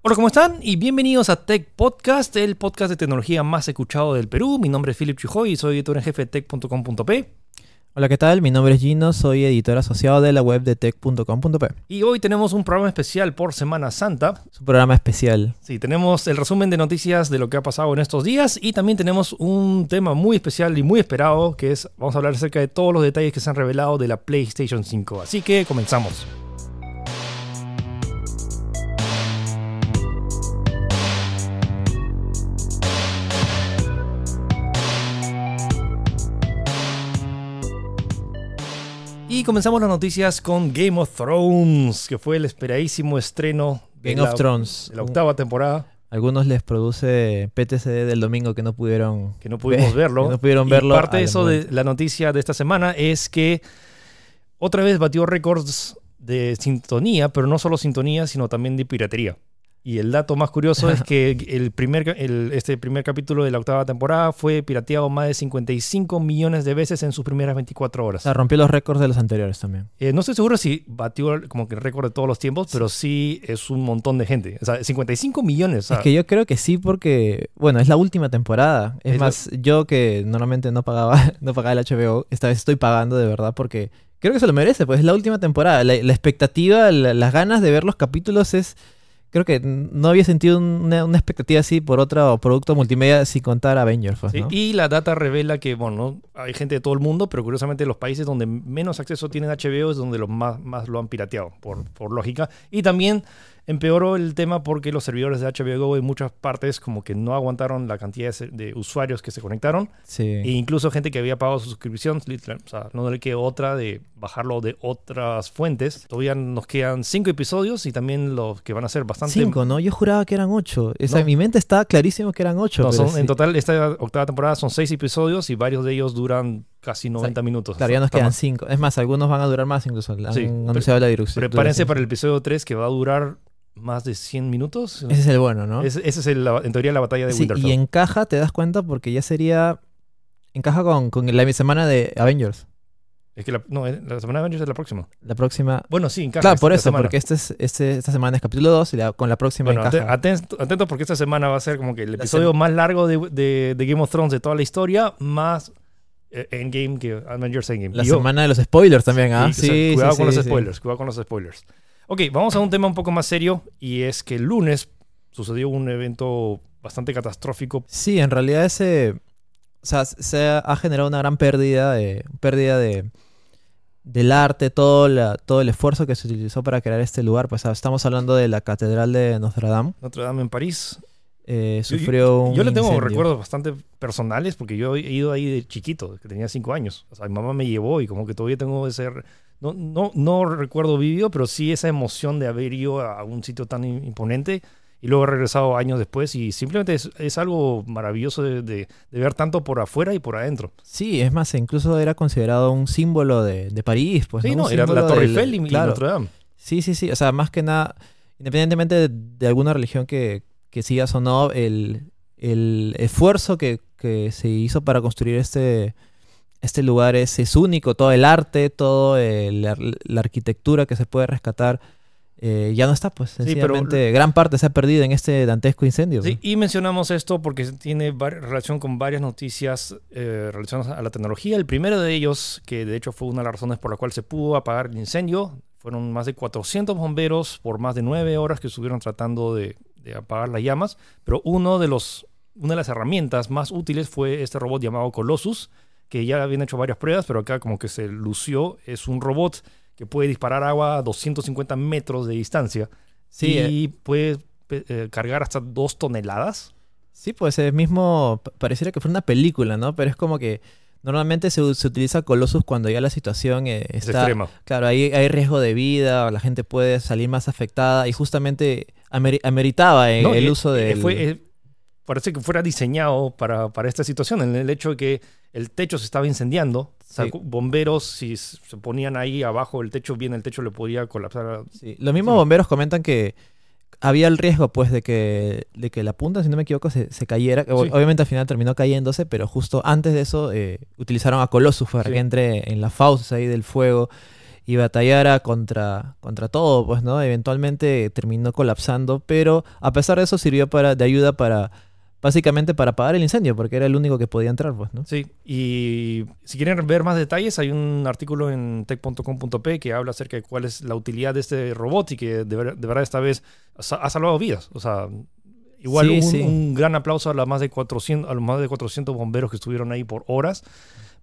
Hola, ¿cómo están? Y bienvenidos a Tech Podcast, el podcast de tecnología más escuchado del Perú. Mi nombre es Philip Chujoy y soy editor en jefe de tech.com.p. Hola, ¿qué tal? Mi nombre es Gino, soy editor asociado de la web de tech.com.p. Y hoy tenemos un programa especial por Semana Santa. Es un programa especial. Sí, tenemos el resumen de noticias de lo que ha pasado en estos días y también tenemos un tema muy especial y muy esperado que es, vamos a hablar acerca de todos los detalles que se han revelado de la PlayStation 5. Así que comenzamos. Comenzamos las noticias con Game of Thrones, que fue el esperadísimo estreno de Game la, of Thrones. de la octava temporada, Algunos les produce PTCD del domingo que no pudieron. que no pudimos Ve- verlo. que no pudieron Y verlo parte de eso de la noticia de esta semana es que otra vez batió récords de sintonía, pero no solo sintonía, sino también de piratería. Y el dato más curioso es que el primer, el- este primer capítulo de la octava temporada fue pirateado más de 55 millones de veces en sus primeras 24 O horas. sea, rompió los récords de los anteriores también. Eh, no estoy seguro si batió como que el récord de todos los tiempos, pero sí es un montón de gente. O sea, 55 millones. o sea, es que yo creo que sí, porque, bueno, es la última temporada. Es, más, yo que normalmente no pagaba, no pagaba el HBO, esta vez estoy pagando de verdad porque creo que se lo merece, pues es la última temporada. La, la expectativa, la- las ganas de ver los capítulos es. Creo que no había sentido una, una expectativa así por otro producto multimedia sin contar Avengers. pues, Sí, ¿no? Y la data revela que, bueno, ¿no? hay gente de todo el mundo, pero curiosamente los países donde menos acceso tienen a HBO es donde los más, más lo han pirateado, por, por lógica. Y también empeoró el tema porque los servidores de HBO Go en muchas partes como que no aguantaron la cantidad de, usuarios que se conectaron. Sí. E incluso gente que había pagado su suscripción, literal, o sea, no le quedó otra de bajarlo de otras fuentes. Todavía nos quedan cinco episodios y también los que van a ser bastante... Cinco, ¿no? Yo juraba que eran ocho. O sea, No. en mi mente estaba clarísimo que eran ocho. No, pero son- sí. En total, esta octava temporada son seis episodios y varios de ellos duran casi 90 minutos. Claro, ya nos quedan cinco. Es más, algunos van a durar más incluso. Han Sí, anunciado la dirección. Prepárense para el episodio 3 que va a durar más de 100 minutos. Ese es el bueno, ¿no? Ese, ese es el- en teoría la batalla de Sí, Winterfell. y encaja, te das cuenta, porque ya sería... Encaja con, con la semana de Avengers. Es que la, no, eh, la semana de Avengers es la próxima. La próxima... Bueno, sí, encaja. Claro, esta- por eso, semana. porque este es, este, esta semana es capítulo 2 y la- con la próxima Bueno, encaja. ate- atento, atento porque esta semana va a ser como que el episodio más largo de, de- de Game of Thrones de toda la historia, más eh, Endgame que Avengers Endgame. la Y yo- semana de los spoilers también, ¿ah? Sí, sea, Sí, cuidado sí, con sí, los sí. spoilers, cuidado con los spoilers. Ok, vamos a un tema un poco más serio y es que el lunes sucedió un evento bastante catastrófico. Sí, en realidad ese... O sea, se ha, generado una gran pérdida de... Pérdida de del arte, todo, la- todo el esfuerzo que se utilizó para crear este lugar. Pues estamos hablando de la Catedral de Notre Dame. Notre Dame en París. Eh, Yo- sufrió un Yo le tengo incendio. recuerdos bastante personales porque yo he ido ahí de chiquito, que tenía cinco años. O sea, mi mamá me llevó y como que todavía tengo ese... No, no, no recuerdo vivido, pero sí esa emoción de haber ido a un sitio tan im- imponente y luego he regresado años después y simplemente es, es algo maravilloso de, de- de ver tanto por afuera y por adentro. Sí, es más, incluso era considerado un símbolo de, de París. Pues, sí, no, era la Torre Eiffel y, claro. Notre Dame. Sí, sí, sí. O sea, más que nada, independientemente de, de alguna religión que, que sigas o no, el, el esfuerzo que, que se hizo para construir este, este lugar es, es único. Todo el arte, toda la, la arquitectura que se puede rescatar. eh, ya no está, pues pero- sencillamente gran parte se ha perdido en este dantesco incendio. Sí, y mencionamos esto porque tiene relación con varias noticias eh, relacionadas a la tecnología. El primero de ellos, que de hecho fue una de las razones por la cual se pudo apagar el incendio, fueron más de 400 bomberos por más de nueve horas que estuvieron tratando de, de apagar las llamas. Pero uno de los, una de las herramientas más útiles fue este robot llamado Colossus, que ya habían hecho varias pruebas, pero acá como que se lució. Es un robot que puede disparar agua a 250 metros de distancia Sí, eh, y puede pe- eh, cargar hasta dos toneladas. Sí, pues es mismo, pa- pareciera que fuera una película, ¿no? Pero es como que normalmente se, se utiliza Colossus cuando ya la situación eh, Es está... extrema. Claro, ahí hay riesgo de vida, la gente puede salir más afectada y justamente ameri- ameritaba eh, No, el eh, uso eh, de... fue, eh, parece que fuera diseñado para, para esta situación, en el hecho de que el techo se estaba incendiando. bomberos, si se ponían ahí abajo del techo, bien el techo le podía colapsar. Sí, Los mismos Sí. bomberos comentan que había el riesgo, pues, de que, de que la punta, si no me equivoco, se, se cayera. Sí. Obviamente al final terminó cayéndose, pero justo antes de eso eh, utilizaron a Colossus para que entre en las fauces ahí del fuego. y batallara contra, contra todo, pues, ¿no? Eventualmente terminó colapsando, pero a pesar de eso sirvió para, de ayuda para, básicamente para apagar el incendio, porque era el único que podía entrar, pues, ¿no? Sí, y si quieren ver más detalles, hay un artículo en tech.com.p que habla acerca de cuál es la utilidad de este robot y que de, ver- de verdad esta vez ha salvado vidas. O sea, igual Sí, un, sí. un gran aplauso a, las más de 400, a los más de 400 bomberos que estuvieron ahí por horas,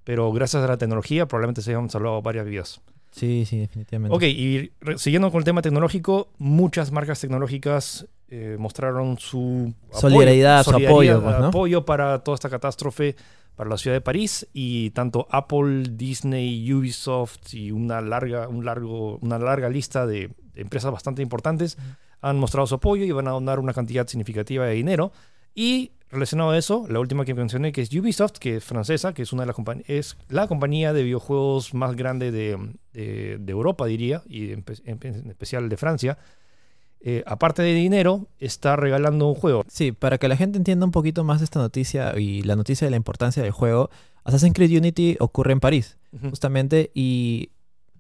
pero gracias a la tecnología probablemente se hayan salvado varias vidas. Sí, sí, definitivamente. Ok, y siguiendo con el tema tecnológico, muchas marcas tecnológicas eh, mostraron su apoyo- Solidaridad, su apoyo, pues, ¿no? apoyo para toda esta catástrofe para la ciudad de París y tanto Apple, Disney, Ubisoft y una larga, un largo, una larga lista de, de empresas bastante importantes han mostrado su apoyo y van a donar una cantidad significativa de dinero. Y relacionado a eso, la última que mencioné que es Ubisoft, que es francesa, que es una de las compañías, es la compañía de videojuegos más grande de, de- de Europa, diría, y en, en- en especial de Francia. Eh, aparte de dinero, está regalando un juego. Sí, para que la gente entienda un poquito más esta noticia y la noticia de la importancia del juego, Assassin's Creed Unity ocurre en París, justamente, y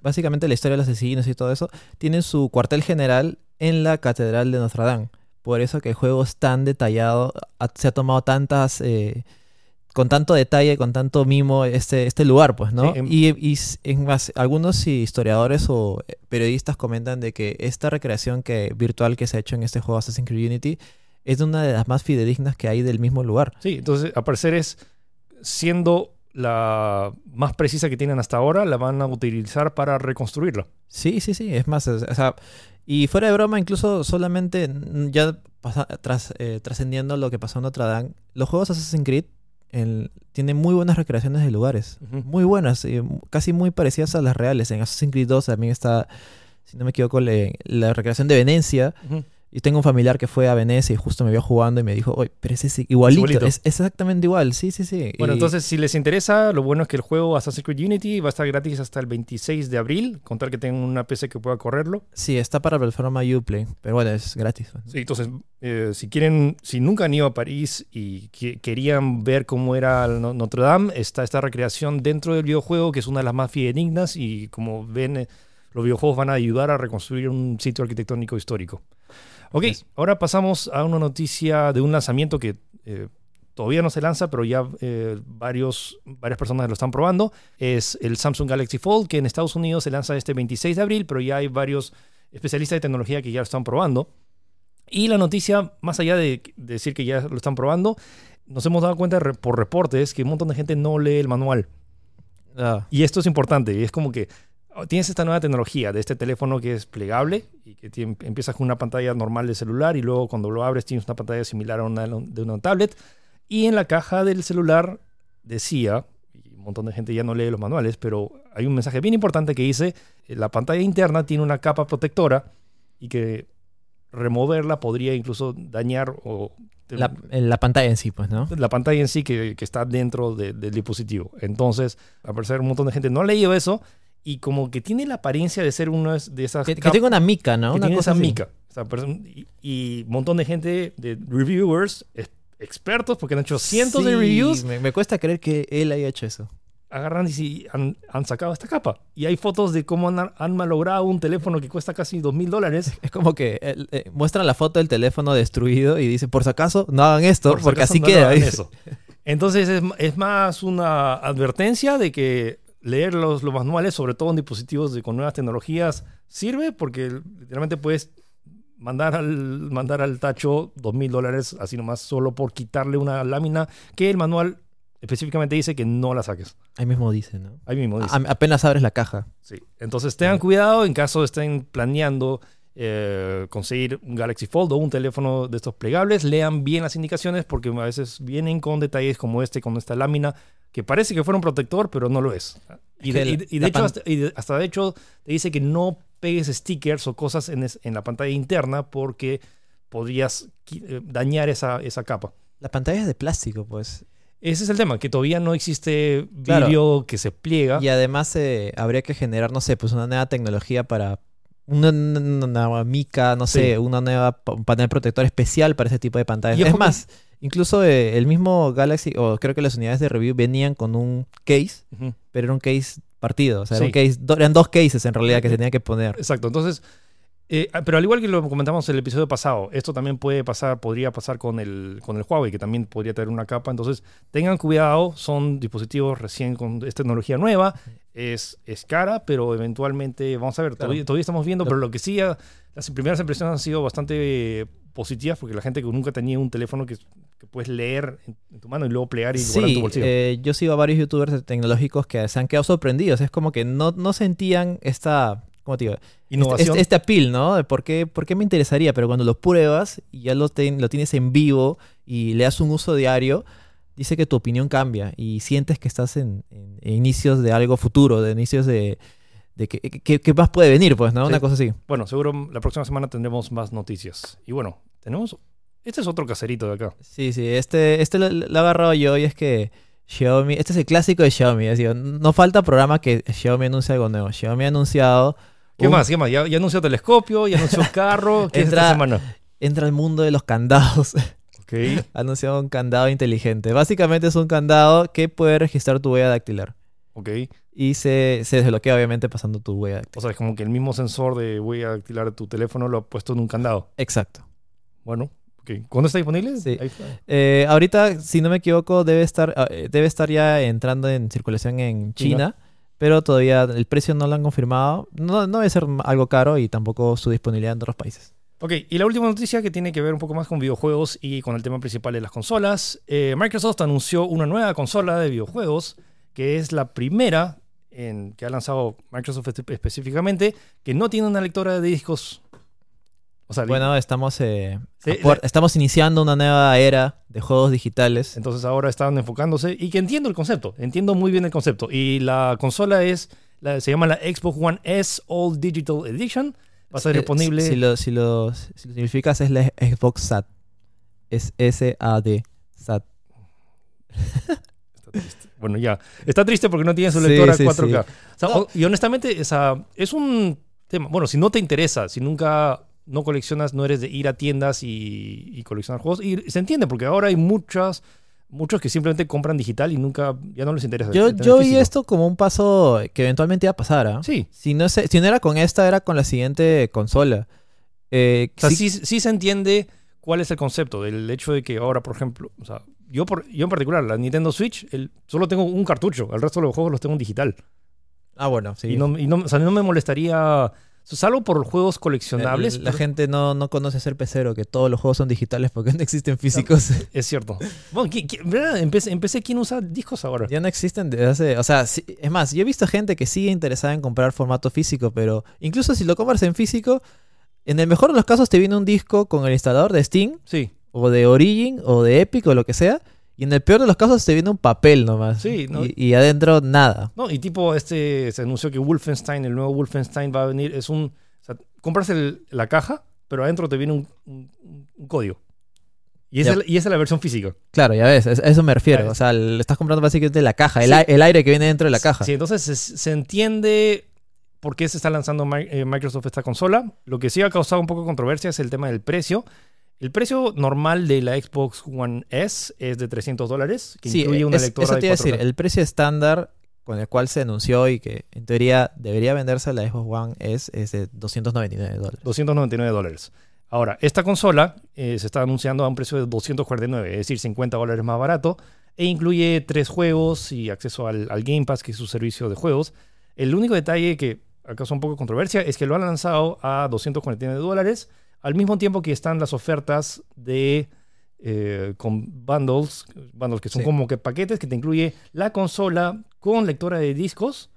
básicamente la historia de los asesinos y todo eso tienen su cuartel general en la Catedral de Notre Dame. Por eso que el juego es tan detallado, se ha tomado tantas... eh, con tanto detalle, con tanto mimo este, este lugar, pues, ¿no? Sí, em- y, y s- en más, algunos historiadores o eh, periodistas comentan de que esta recreación que, virtual que se ha hecho en este juego Assassin's Creed Unity es una de las más fidedignas que hay del mismo lugar. Sí, entonces al parecer es siendo la más precisa que tienen hasta ahora, la van a utilizar para reconstruirla. Sí, sí, sí, es más, o sea, y fuera de broma, incluso solamente ya pasa- tras, eh, trascendiendo lo que pasó en Notre Dame, los juegos Assassin's Creed el- tienen muy buenas recreaciones de lugares, muy buenas, eh, casi muy parecidas a las reales. En Assassin's Creed 2 también está, si no me equivoco, le- la recreación de Venecia. Y tengo un familiar que fue a Venecia y justo me vio jugando y me dijo, oye, pero ese es igualito, igualito. es exactamente igual, sí, sí, sí. Bueno, Y- entonces si les interesa, lo bueno es que el juego Assassin's Creed Unity va a estar gratis hasta el 26 de abril, contar que tengan una PC que pueda correrlo. Sí, está para plataforma Uplay, pero bueno, es gratis. Sí, entonces, eh, si quieren, si nunca han ido a París y que- querían ver cómo era Notre Dame, está esta recreación dentro del videojuego, que es una de las más fidedignas y como ven, eh, los videojuegos van a ayudar a reconstruir un sitio arquitectónico histórico. Ok, Yes. ahora pasamos a una noticia de un lanzamiento que eh, todavía no se lanza, pero ya eh, varios, varias personas lo están probando. Es el Samsung Galaxy Fold, que en Estados Unidos se lanza este 26 de abril, pero ya hay varios especialistas de tecnología que ya lo están probando. Y la noticia, más allá de decir que ya lo están probando, nos hemos dado cuenta por reportes que un montón de gente no lee el manual. Ah, Y esto es importante. Es como que tienes esta nueva tecnología de este teléfono que es plegable y que tiene- empiezas con una pantalla normal de celular y luego cuando lo abres tienes una pantalla similar a una de una tablet. Y en la caja del celular decía, y un montón de gente ya no lee los manuales, pero hay un mensaje bien importante que dice, eh, la pantalla interna tiene una capa protectora y que removerla podría incluso dañar o la, en la pantalla en sí, pues, ¿no? la pantalla en sí que, que está dentro de- del dispositivo. Entonces, al parecer, un montón de gente no ha leído eso y como que tiene la apariencia de ser uno de esas Que, que tenga una mica, ¿no? que Una tiene cosa esa mica. O sea, person- y, un montón de gente, de reviewers, expertos, porque han hecho cientos de reviews, Me, me cuesta creer que él haya hecho eso. agarran y sí, han, han sacado esta capa. Y hay fotos de cómo han, han malogrado un teléfono que cuesta casi dos mil dólares. Es como que eh, eh, muestran la foto del teléfono destruido y dice, por si acaso, no hagan esto, Por si porque acaso así no queda. hagan eso. Entonces es, es más una advertencia de que leer los, los manuales, sobre todo en dispositivos de- con nuevas tecnologías, sirve porque literalmente puedes mandar al, mandar al tacho dos mil dólares así nomás solo por quitarle una lámina que el manual específicamente dice que no la saques. Ahí mismo dice, ¿no? Ahí mismo dice. A- apenas abres la caja. Sí. Entonces tengan cuidado en caso estén planeando eh, conseguir un Galaxy Fold o un teléfono de estos plegables. Lean bien las indicaciones porque a veces vienen con detalles como este, con esta lámina, que parece que fuera un protector, pero no lo es. Y de, y y hecho, hasta, y de- hasta de hecho, te dice que no pegues stickers o cosas en, es- en la pantalla interna porque podrías eh, dañar esa, esa capa. La pantalla es de plástico, pues. Ese es el tema, que todavía no existe Claro. vídeo que se pliega. Y además eh, habría que generar, no sé, pues una nueva tecnología para una, una- mica, no sé, Sí. una nueva panel protector especial para ese tipo de pantallas. Y es que- más, incluso eh, el mismo Galaxy, o creo que las unidades de review venían con un case, pero era un case partido. O sea, era un case- do- eran dos cases en realidad que se tenía que poner. Exacto, entonces, eh, pero al igual que lo comentamos en el episodio pasado, esto también puede pasar, podría pasar con el, con el Huawei, que también podría tener una capa. Entonces, tengan cuidado, son dispositivos recién con es tecnología nueva, es, es cara, pero eventualmente, vamos a ver, Claro. todavía, todavía estamos viendo, pero lo que sí, ah, las primeras impresiones han sido bastante eh, positivas, porque la gente que nunca tenía un teléfono que, que puedes leer en, tu mano y luego plegar y guardar en Sí, tu bolsillo. eh, yo sigo a varios youtubers tecnológicos que se han quedado sorprendidos. Es como que no, no sentían esta, ¿cómo te digo? Este, Innovación. este, este appeal, ¿no? Por qué, por qué me interesaría, pero cuando lo pruebas y ya lo, ten- lo tienes en vivo y le das un uso diario, dice que tu opinión cambia y sientes que estás en, en- en inicios de algo futuro, de inicios de, de que, que- que más puede venir, pues, ¿no? Sí. Una cosa así. Bueno, seguro la próxima semana tendremos más noticias. Y bueno, tenemos... Este es otro caserito de acá. Sí, sí, este, este lo, lo he agarrado yo y es que Xiaomi, este es el clásico de Xiaomi, es decir, no falta programa que Xiaomi anuncie algo nuevo. Xiaomi ha anunciado... ¿Qué un- más? ¿Qué más? Ya, ya anunció telescopio, ya anunció carro. ¿Qué es Entra- esta semana? Entra al mundo de los candados. Ok. ha anunciado un candado inteligente. Básicamente es un candado que puede registrar tu huella dactilar. Ok. Y se, se desbloquea obviamente pasando tu huella O dactilar. sea, es como que el mismo sensor de huella dactilar de tu teléfono lo ha puesto en un candado. Exacto. Bueno. ¿Cuándo está disponible? Sí. Ahí está. Eh, ahorita, si no me equivoco, debe estar, ah, eh, debe estar ya entrando en circulación en China. Pero todavía el precio no lo han confirmado. No, debe ser algo caro y tampoco su disponibilidad en otros países. Ok, y la última noticia que tiene que ver un poco más con videojuegos y con el tema principal de las consolas. Eh, Microsoft anunció una nueva consola de videojuegos que es la primera en, que ha lanzado Microsoft espe- específicamente que no tiene una lectora de discos. O sea, Bueno, estamos, eh, Sí, la- estamos iniciando una nueva era de juegos digitales. Entonces ahora están enfocándose y que entiendo el concepto, entiendo muy bien el concepto. Y la consola es, la- se llama la Xbox One S All Digital Edition. Va a Eh, disponible. Si, si lo, si, lo, si lo significas es la Xbox SAT. Es S-A-D. SAT. Está triste. Bueno, ya. Está triste porque no tiene su lectora sí, 4K. sí. O sea, No. o- y honestamente, o sea, es un tema. Bueno, si no te interesa, si nunca no coleccionas, no eres de ir a tiendas y, y coleccionar juegos. Y se entiende porque ahora hay muchas. Muchos que simplemente compran digital y nunca, ya no les interesa. Yo, yo vi esto como un paso que eventualmente iba a pasar. ¿ah? Sí, Si, no se- si no era con esta, era con la siguiente consola. Eh, O sea, sí- sí, sí se entiende cuál es el concepto del hecho de que ahora, por ejemplo, o sea, yo, por, yo en particular, la Nintendo Switch, el, solo tengo un cartucho, el resto de los juegos los tengo en digital. Ah, bueno, sí. Y, no, y no, o sea, no me molestaría, o sea, salvo por juegos coleccionables, La, la pero- gente no, no conoce ser pecero, que todos los juegos son digitales porque no existen físicos. es cierto. Bueno, ¿qui- qui- ¿verdad? Empecé, empecé, ¿quién usa discos ahora? ya no existen desde hace... O sea, sí- es más, yo he visto gente que sigue interesada en comprar formato físico, pero incluso si lo compras en físico, en el mejor de los casos te viene un disco con el instalador de Steam, Sí, o de Origin, o de Epic, o lo que sea, y en el peor de los casos te viene un papel nomás. Sí, ¿no? y, y adentro nada. no, y tipo, este, se anunció que Wolfenstein, el nuevo Wolfenstein va a venir, es un, o sea, compras el- la caja, pero adentro te viene un, un- un código. Y esa, es la- y esa es la versión física. Claro, ya ves, es- a eso me refiero. O sea, le estás comprando básicamente la caja, el, Sí. ai- el aire que viene dentro de la caja. Sí, entonces se, se entiende por qué se está lanzando eh, Microsoft esta consola. Lo que sí ha causado un poco de controversia es el tema del precio. El precio normal de la Xbox One S es de 300 dólares, que Sí, incluye una es- lectora eso de te iba a decir, 4K. el precio estándar con el cual se anunció y que en teoría debería venderse la Xbox One es, es de 299 dólares. 299 dólares. Ahora, esta consola eh, se está anunciando a un precio de 249, es decir, 50 dólares más barato, e incluye tres juegos y acceso al, al Game Pass, que es su servicio de juegos. El único detalle que acaso un poco de controversia es que lo han lanzado a 249 dólares, al mismo tiempo que están las ofertas de eh, con bundles, bundles que son Sí. como que paquetes que te incluye la consola con lectora de discos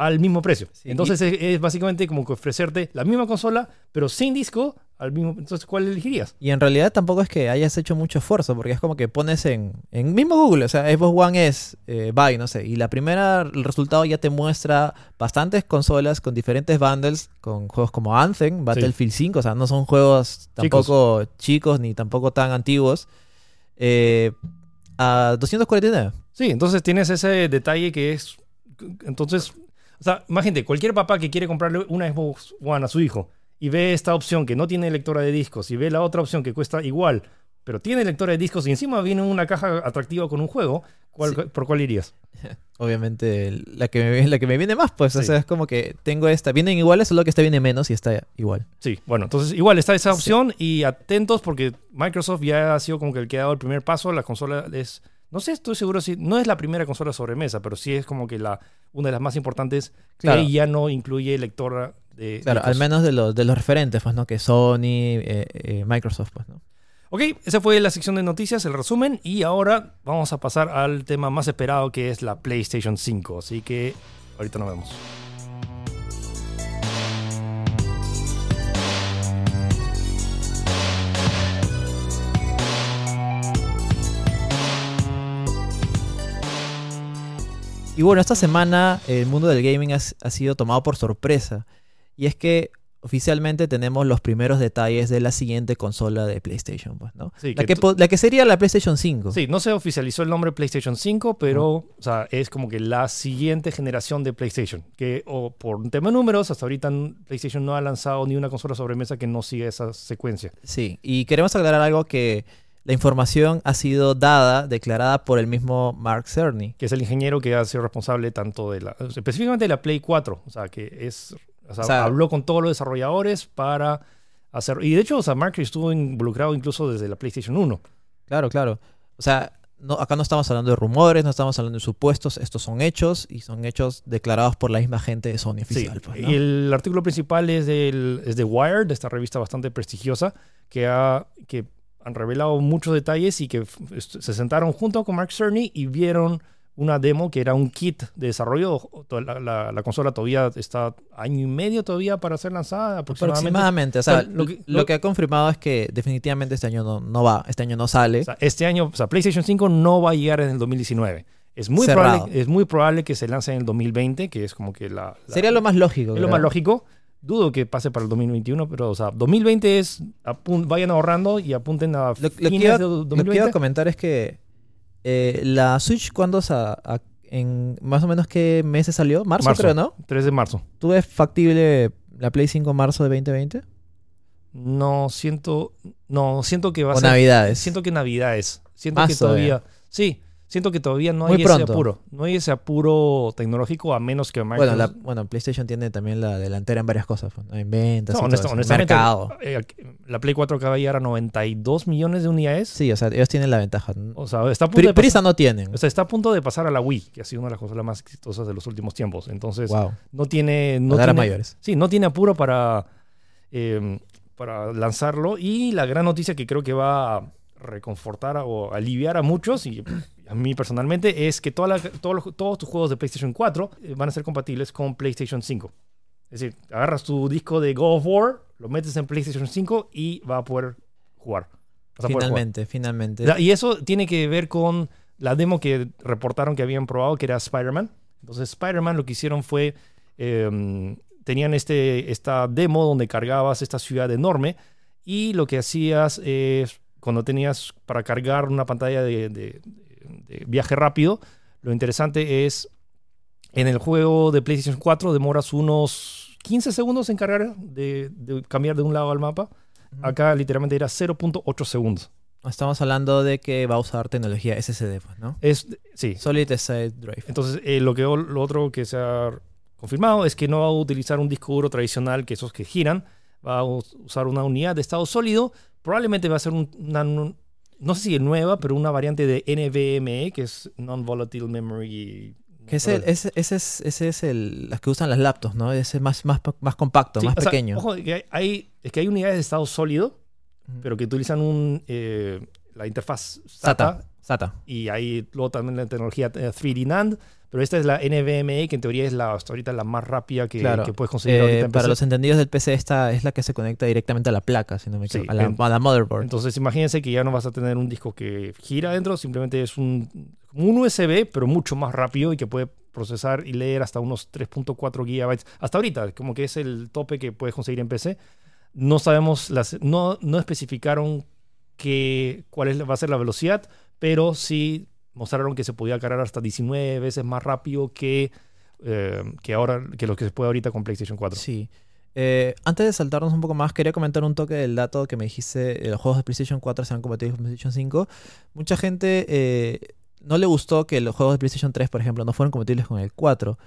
al mismo precio. Sí, Entonces es, es básicamente como que ofrecerte la misma consola, pero sin disco, al mismo. Entonces, ¿cuál elegirías? Y en realidad tampoco es que hayas hecho mucho esfuerzo, porque es como que pones en, en mismo Google, o sea, Xbox One es eh, buy, no sé, y la primera, el resultado ya te muestra bastantes consolas con diferentes bundles, con juegos como Anthem, Battlefield 5, o sea, no son juegos tampoco chicos, ni tampoco tan antiguos, eh, a 249. Sí, entonces tienes ese detalle que es. Entonces, o sea, imagínate, cualquier papá que quiere comprarle una Xbox One a su hijo y ve esta opción que no tiene lectora de discos y ve la otra opción que cuesta igual pero tiene lector de discos y encima viene una caja atractiva con un juego, ¿cuál- Sí. ¿por cuál irías? Obviamente, la que, me, la que me viene más, pues. O sea, es como que tengo esta. Vienen iguales, solo que esta viene menos y está igual. Sí, bueno, entonces igual está esa Sí. opción y atentos porque Microsoft ya ha sido como que el que ha dado el primer paso. La consola es, no sé, estoy seguro si no es la primera consola sobremesa, pero sí es como que la una de las más importantes Claro. que ya no incluye lectora de Claro, discos. al menos de los, de los referentes, pues, ¿no? Que Sony, eh, eh, Microsoft, pues, ¿no? Ok, esa fue la sección de noticias, el resumen, y ahora vamos a pasar al tema más esperado que es la PlayStation 5. Así que ahorita nos vemos. Y bueno, esta semana el mundo del gaming ha, ha sido tomado por sorpresa. Y es que oficialmente tenemos los primeros detalles de la siguiente consola de PlayStation, pues, ¿no? Sí, la, que la que sería la PlayStation 5. Sí, no se oficializó el nombre PlayStation 5, pero o sea, es como que la siguiente generación de PlayStation. Que o por un tema de números, hasta ahorita PlayStation no ha lanzado ni una consola sobremesa que no siga esa secuencia. Sí, y queremos aclarar algo que la información ha sido dada, declarada por el mismo Mark Cerny. Que es el ingeniero que ha sido responsable tanto de la. específicamente de la Play 4. O sea, que es. O sea, O sea- habló con todos los desarrolladores para hacer. Y de hecho, o sea, Mark estuvo involucrado incluso desde la PlayStation 1. Claro, claro. O sea, no, acá no estamos hablando de rumores, no estamos hablando de supuestos, estos son hechos y son hechos declarados por la misma gente de Sony Sí, oficial. pues, ¿no? y el artículo principal es, del, es de Wired, de esta revista bastante prestigiosa, que, ha, que han revelado muchos detalles y que se sentaron junto con Mark Cerny y vieron una demo que era un kit de desarrollo. La, la- la consola todavía está año y medio todavía para ser lanzada aproximadamente. Aproximadamente. O sea, O sea, lo lo, que- que, lo- ha confirmado es que definitivamente este año no, no va, este año no sale. O sea, este año, o sea, PlayStation 5 no va a llegar en el 2019. Es muy, Cerrado. probable, es muy probable que se lance en el 2020, que es como que la... la- Sería lo más lógico. Es lo más lógico. Dudo que pase para el 2021, pero, o sea, 2020 es. vayan ahorrando y apunten a Lo, lo que iba, de lo que 2020. iba a comentar es que eh, la Switch, ¿cuándo sa- a- en más o menos qué meses salió? Marzo, Marzo. creo, ¿no? 3 de marzo. ¿Tú ves factible la Play 5 marzo de 2020? No siento. No, siento que va a O ser. Navidades. Siento que Navidades. Siento que todavía. todavía. Sí, siento que todavía no Muy hay ese apuro. No hay ese apuro tecnológico a menos que Microsoft. Bueno, la, bueno, PlayStation tiene también la delantera en varias cosas, pues, en ventas, No, honestamente, mercado. eh, la Play 4 acaba de llegar a 92 millones de unidades. Sí, o sea, ellos tienen la ventaja. O sea, está a punto Pri- de prisa no tienen. o sea, está a punto de pasar a la Wii, que ha sido una de las consolas más exitosas de los últimos tiempos. Entonces, wow. no tiene. No tiene mayores. Sí, no tiene apuro para, eh, para lanzarlo. Y la gran noticia que creo que va a reconfortar o aliviar a muchos, y a mí personalmente, es que toda la- todos los- todos tus juegos de PlayStation 4 eh, van a ser compatibles con PlayStation 5. Es decir, agarras tu disco de God of War, lo metes en PlayStation 5 y va a poder jugar. Vas a poder jugar. Finalmente, finalmente. Y eso tiene que ver con la demo que reportaron que habían probado, que era Spider-Man. Entonces, Spider-Man lo que hicieron fue. eh, tenían este, esta demo donde cargabas esta ciudad enorme y lo que hacías es. Cuando tenías para cargar una pantalla de, de- de viaje rápido, lo interesante es. En el juego de PlayStation 4 demoras unos 15 segundos en cargar, de, de cambiar de un lado al mapa. Acá literalmente era 0.8 segundos. Estamos hablando de que va a usar tecnología SSD, pues, ¿no? Es, sí. Solid State Drive. Entonces, eh, lo, que, lo otro que se ha confirmado es que no va a utilizar un disco duro tradicional, que esos que giran. Va a us- usar una unidad de estado sólido. Probablemente va a ser un- una, un- no sé si nueva, pero una variante de NVMe, que es Non-Volatile Memory. Que es el, ese, ese es, ese es el, las que usan las laptops, ¿no? Ese es más, más, más compacto, Sí, más sea, pequeño. ojo, que hay- hay, es que hay unidades de estado sólido, pero que utilizan un, eh, la interfaz SATA, SATA. SATA. y hay luego también la tecnología eh, 3D NAND, pero esta es la NVMe, que en teoría es la, hasta ahorita la más rápida que, Claro. que puedes conseguir Eh, en para PC. los entendidos del PC, esta es la que se conecta directamente a la placa, si no me Sí, equivoco. a, la, en- a la motherboard. Entonces imagínense que ya no vas a tener un disco que gira adentro, simplemente es un, un USB, pero mucho más rápido y que puede procesar y leer hasta unos 3.4 gigabytes. Hasta ahorita, como que es el tope que puedes conseguir en PC. No sabemos, las, no, no especificaron que, cuál es, va a ser la velocidad, pero sí mostraron que se podía cargar hasta 19 veces más rápido que, eh, que ahora que lo que se puede ahorita con PlayStation 4. Sí. Eh, antes de saltarnos un poco más, quería comentar un toque del dato que me dijiste, eh, los juegos de PlayStation 4 sean compatibles con PlayStation 5. Mucha gente eh, no le gustó que los juegos de PlayStation 3, por ejemplo, no fueron compatibles con el 4.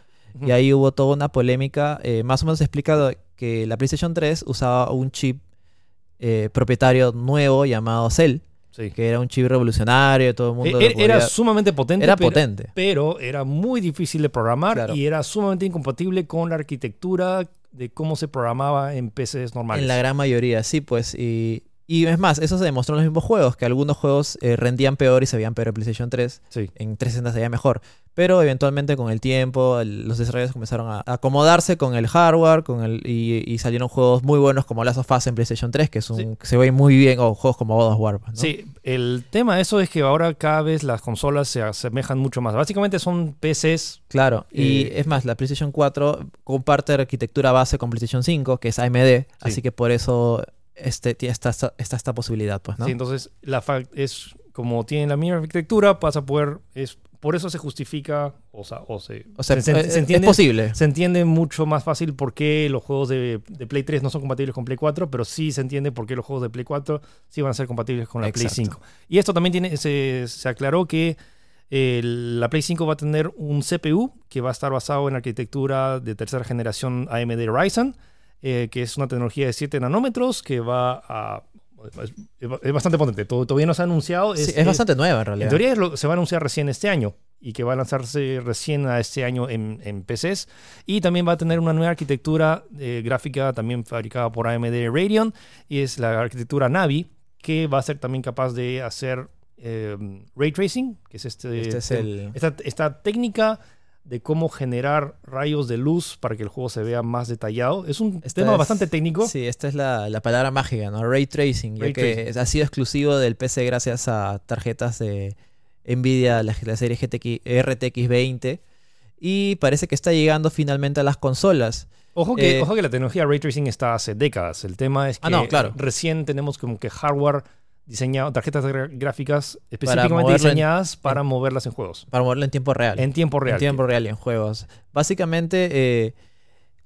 Y ahí hubo toda una polémica. eh, más o menos explicado que la PlayStation 3 usaba un chip eh, propietario nuevo llamado Cell, Sí. que era un chip revolucionario, todo el mundo... E- lo Era podía- sumamente potente. era pero- potente. pero era muy difícil de programar Claro. y era sumamente incompatible con la arquitectura de cómo se programaba en PCs normales. En la gran mayoría, sí, pues. Y, y es más, eso se demostró en los mismos juegos, que algunos juegos eh, rendían peor y se veían peor en PlayStation 3. Sí. En 360 se veía mejor. Pero eventualmente con el tiempo, el- los desarrolladores comenzaron a acomodarse con el hardware con el, y, y salieron juegos muy buenos como Last of Us en PlayStation 3, que es un, Sí. que se ve muy bien, o juegos como God of War. ¿no? Sí, el tema de eso es que ahora cada vez las consolas se asemejan mucho más. Básicamente son PCs. Claro, y Eh, es más, la PlayStation 4 comparte arquitectura base con PlayStation 5, que es AMD, así que por eso este, tiene esta, esta, posibilidad, pues, ¿no? Sí, entonces la es como tienen la misma arquitectura, vas a poder. Es, por eso se justifica, o sea, o se, o sea, se- eh, se es entiende, posible. se entiende mucho más fácil por qué los juegos de, de Play 3 no son compatibles con Play 4, pero sí se entiende por qué los juegos de Play 4 sí van a ser compatibles con la Play Exacto. 5. Y esto también tiene, se, se aclaró que eh, la Play 5 va a tener un CPU que va a estar basado en arquitectura de tercera generación AMD Ryzen, eh, que es una tecnología de 7 nanómetros que va a... Es, es bastante potente, todavía no se ha anunciado. Sí, es, bastante nueva en realidad. En teoría es lo- se va a anunciar recién este año y que va a lanzarse recién a este año en, en PCs. Y también va a tener una nueva arquitectura eh, gráfica también fabricada por AMD Radeon y es la arquitectura Navi que va a ser también capaz de hacer eh, ray tracing, que es, este, Este es el- esta, esta técnica de cómo generar rayos de luz para que el juego se vea más detallado. Es un Esta tema es- bastante técnico. Sí, esta es la, la palabra mágica, ¿no? Ray tracing, ya Ray que tracing. ha sido exclusivo del PC gracias a tarjetas de Nvidia, la, la serie GTX, RTX 20. Y parece que está llegando finalmente a las consolas. Ojo que, Eh, ojo que la tecnología ray tracing está hace décadas. El tema es que Ah, no, claro. recién tenemos como que hardware diseñado, tarjetas gráficas específicamente en- diseñadas para moverlas en juegos. Para moverlo en tiempo real. En tiempo real. En tiempo real y en juegos. Básicamente, eh,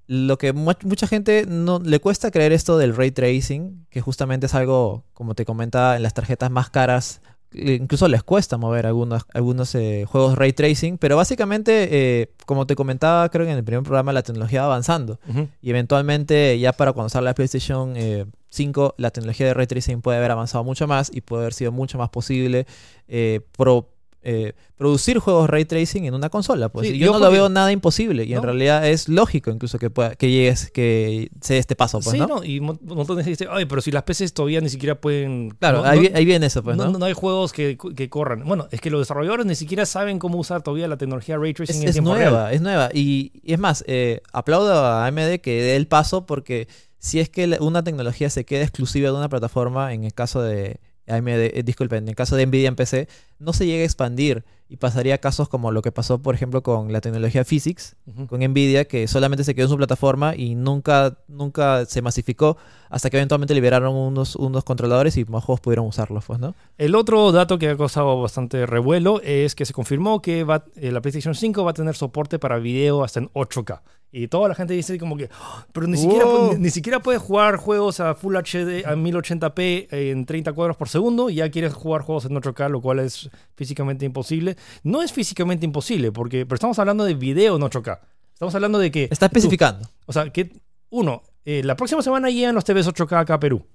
lo que mu- mucha gente no le cuesta creer esto del ray tracing, que justamente es algo, como te comentaba, en las tarjetas más caras, eh, incluso les cuesta mover algunos, algunos eh, juegos ray tracing, pero básicamente, eh, como te comentaba, creo que en el primer programa, la tecnología va avanzando. Y eventualmente, ya para cuando salga la PlayStation eh, 5, la tecnología de ray tracing puede haber avanzado mucho más y puede haber sido mucho más posible eh, pro- eh, producir juegos ray tracing en una consola. Pues. Sí, yo no lo veo nada imposible. Y en realidad es lógico incluso que, pueda, que llegues, que se dé este paso. Pues, sí, ¿no? ¿no? Y un montón de gente dice, ay, pero si las PCs todavía ni siquiera pueden... Claro, no- ahí, ahí viene eso, pues, no, ¿no? no hay juegos que, que corran. Bueno, es que los desarrolladores ni siquiera saben cómo usar todavía la tecnología ray tracing Es, en es tiempo nueva, real. es nueva. Y, y es más, eh, aplaudo a AMD que dé el paso porque si es que una tecnología se queda exclusiva de una plataforma, en el caso de AMD, eh, disculpen, en el caso de Nvidia en PC, no se llega a expandir y pasaría a casos como lo que pasó, por ejemplo, con la tecnología Physics, con Nvidia, que solamente se quedó en su plataforma y nunca, nunca se masificó hasta que eventualmente liberaron unos, unos controladores y más juegos pudieron usarlos, pues, ¿no? El otro dato que ha causado bastante revuelo es que se confirmó que va, eh, la PlayStation 5 va a tener soporte para video hasta en 8K. Y toda la gente dice como que, "Ah, pero ni siquiera, ni, ni siquiera puedes jugar juegos a Full HD, a 1080p en 30 cuadros por segundo, y ya quieres jugar juegos en 8K, lo cual es físicamente imposible. No es físicamente imposible, porque, pero estamos hablando de video en 8K. Estamos hablando de que... Está tú- especificando. o sea, que, uno, eh, la próxima semana llegan los TVs 8K acá a Perú.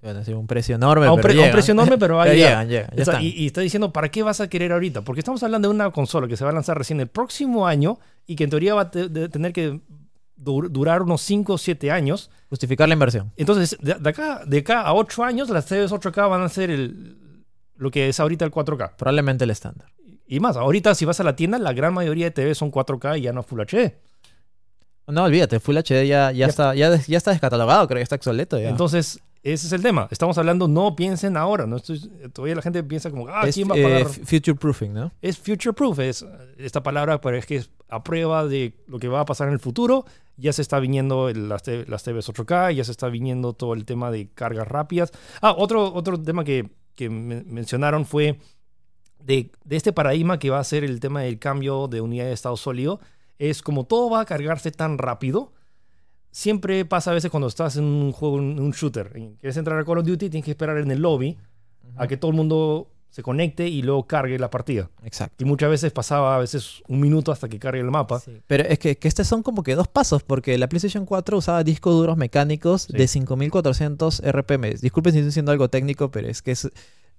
Bueno, sí, un precio enorme, A un, pre- precio enorme, pero va a Pero llegar. llegan, llegan, ya O sea, están. y, y está diciendo, ¿para qué vas a querer ahorita? Porque estamos hablando de una consola que se va a lanzar recién el próximo año y que en teoría va a tener que dur- durar unos 5 o 7 años. Justificar la inversión. Entonces, de, de acá, de acá a 8 años, las TVs 8K van a ser el, lo que es ahorita el 4K. Probablemente el estándar. Y más, ahorita si vas a la tienda, la gran mayoría de TVs son 4K y ya no Full HD. No, olvídate, Full HD ya, ya, Ya- está, ya está descatalogado, creo que está obsoleto ya. Entonces, ese es el tema. Estamos hablando, no piensen ahora. No estoy- todavía la gente piensa como, ah, es ¿quién va a eh, pagar? f- future proofing, ¿no? es future proof, es esta palabra, pero es que es a prueba de lo que va a pasar en el futuro. Ya se está viniendo las, las TVs 8K, ya se está viniendo todo el tema de cargas rápidas. Ah, otro, otro tema que, que men- mencionaron fue de, de este paradigma que va a ser el tema del cambio de unidad de estado sólido. Es como todo va a cargarse tan rápido, siempre pasa a veces cuando estás en un juego, en un shooter, y quieres entrar a Call of Duty, tienes que esperar en el lobby a que todo el mundo se conecte y luego cargue la partida. Exacto. Y muchas veces pasaba a veces un minuto hasta que cargue el mapa. Sí, Pero es que, que estos son como que dos pasos, porque la PlayStation 4 usaba discos duros mecánicos Sí. de 5400 RPM. Disculpen si estoy diciendo algo técnico, pero es que es.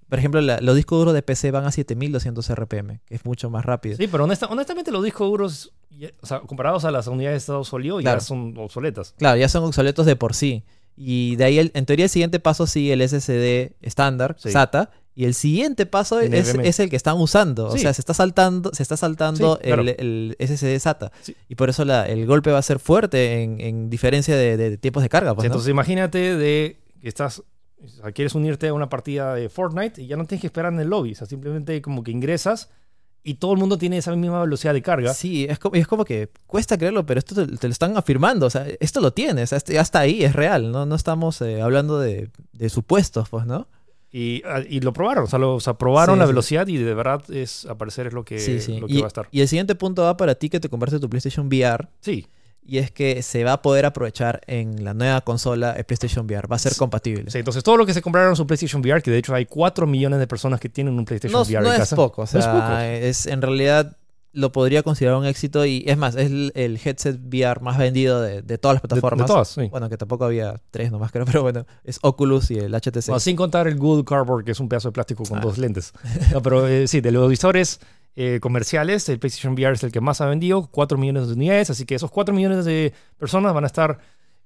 Por ejemplo, la- los discos duros de PC van a 7200 RPM, que es mucho más rápido. Sí, pero honesta- honestamente los discos duros, o sea, comparados a las unidades de estado sólido, Claro. ya son obsoletas. Claro, ya son obsoletos de por sí. Y de ahí, el- en teoría, el siguiente paso sigue el SSD estándar, Sí. SATA. Y el siguiente paso es, el que están usando. O sea, se está saltando, se está saltando Sí, claro. el, el SSD SATA. Sí. Y por eso la- el golpe va a ser fuerte en, en diferencia de, de tiempos de carga. Pues, ¿no? Entonces imagínate de que estás, o sea, quieres unirte a una partida de Fortnite y ya no tienes que esperar en el lobby. O sea, simplemente como que ingresas y todo el mundo tiene esa misma velocidad de carga. Sí, es como, es como que cuesta creerlo, pero esto te, te lo están afirmando. O sea, esto lo tienes, ya está ahí, es real. No, no estamos eh, hablando de, de supuestos, pues, ¿no? Y, ah, y lo probaron, o sea, lo, o sea, probaron Sí, la sí. velocidad y de verdad es, al parecer es lo que, sí. lo que Y, va a estar. y el siguiente punto va para ti que te compraste tu PlayStation VR. Sí, Y es que se va a poder aprovechar en la nueva consola el PlayStation VR. Va a ser compatible. sí, entonces todo lo que se compraron su PlayStation VR, que de hecho hay 4 millones de personas que tienen un PlayStation No, VR no en es casa. poco. O No es sea, poco. es, en realidad lo podría considerar un éxito. Y es más, es el, el headset VR más vendido de, de todas las plataformas. De, todas, sí. Bueno, que tampoco había tres nomás, creo. Pero bueno, es Oculus y el HTC. Sin contar el Good Cardboard, que es un pedazo de plástico con Ah. dos lentes. No, pero eh, sí, de los visores eh, comerciales, el PlayStation VR es el que más ha vendido, 4 millones de unidades, así que esos 4 millones de personas van a estar